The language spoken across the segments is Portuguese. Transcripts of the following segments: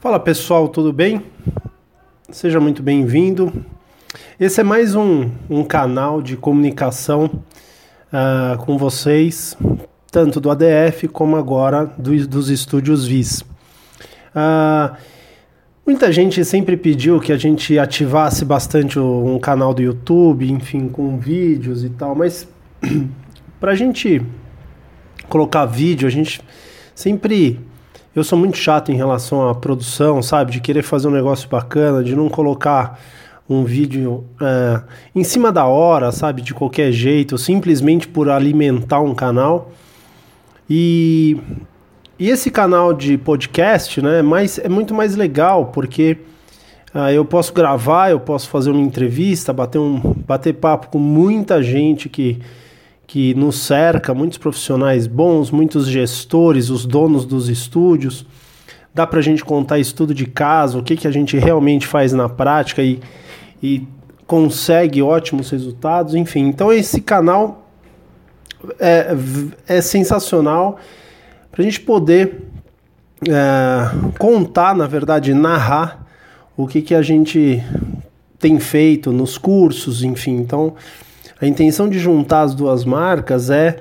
Fala pessoal, tudo bem? Seja muito bem-vindo. Esse é mais um, um canal de comunicação uh, com vocês, tanto do ADF como agora do, dos estúdios VIS. Uh, muita gente sempre pediu que a gente ativasse bastante um canal do YouTube, enfim, com vídeos e tal, mas para a gente colocar vídeo, a gente sempre eu sou muito chato em relação à produção, sabe? De querer fazer um negócio bacana, de não colocar um vídeo é, em cima da hora, sabe? De qualquer jeito, simplesmente por alimentar um canal. E, e esse canal de podcast, né? Mas é muito mais legal porque uh, eu posso gravar, eu posso fazer uma entrevista, bater um bater papo com muita gente que que nos cerca, muitos profissionais bons, muitos gestores, os donos dos estúdios. Dá para a gente contar estudo de caso, o que, que a gente realmente faz na prática e, e consegue ótimos resultados, enfim. Então esse canal é, é sensacional para a gente poder é, contar, na verdade, narrar o que, que a gente tem feito nos cursos, enfim. Então a intenção de juntar as duas marcas é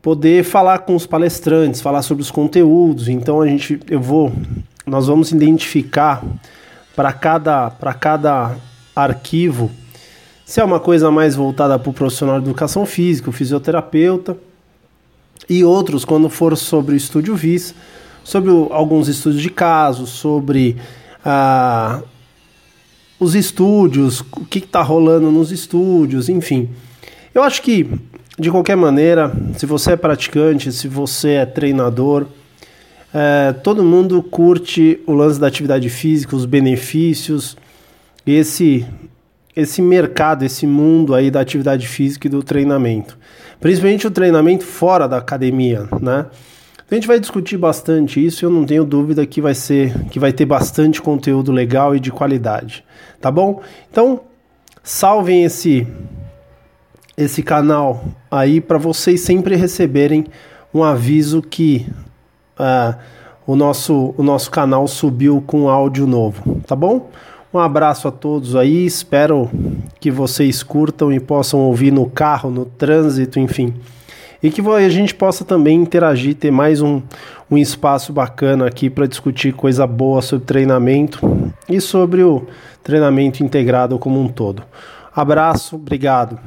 poder falar com os palestrantes, falar sobre os conteúdos. Então a gente, eu vou, nós vamos identificar para cada, para cada arquivo se é uma coisa mais voltada para o profissional de educação física, o fisioterapeuta, e outros quando for sobre o estúdio VIS, sobre o, alguns estudos de casos, sobre a os estúdios, o que está rolando nos estúdios, enfim. Eu acho que, de qualquer maneira, se você é praticante, se você é treinador, é, todo mundo curte o lance da atividade física, os benefícios, esse, esse mercado, esse mundo aí da atividade física e do treinamento. Principalmente o treinamento fora da academia, né? A gente vai discutir bastante isso, eu não tenho dúvida que vai ser que vai ter bastante conteúdo legal e de qualidade, tá bom? Então, salvem esse esse canal aí para vocês sempre receberem um aviso que uh, o nosso o nosso canal subiu com áudio novo, tá bom? Um abraço a todos aí, espero que vocês curtam e possam ouvir no carro, no trânsito, enfim e que a gente possa também interagir, ter mais um, um espaço bacana aqui para discutir coisa boa sobre treinamento e sobre o treinamento integrado como um todo. Abraço, obrigado.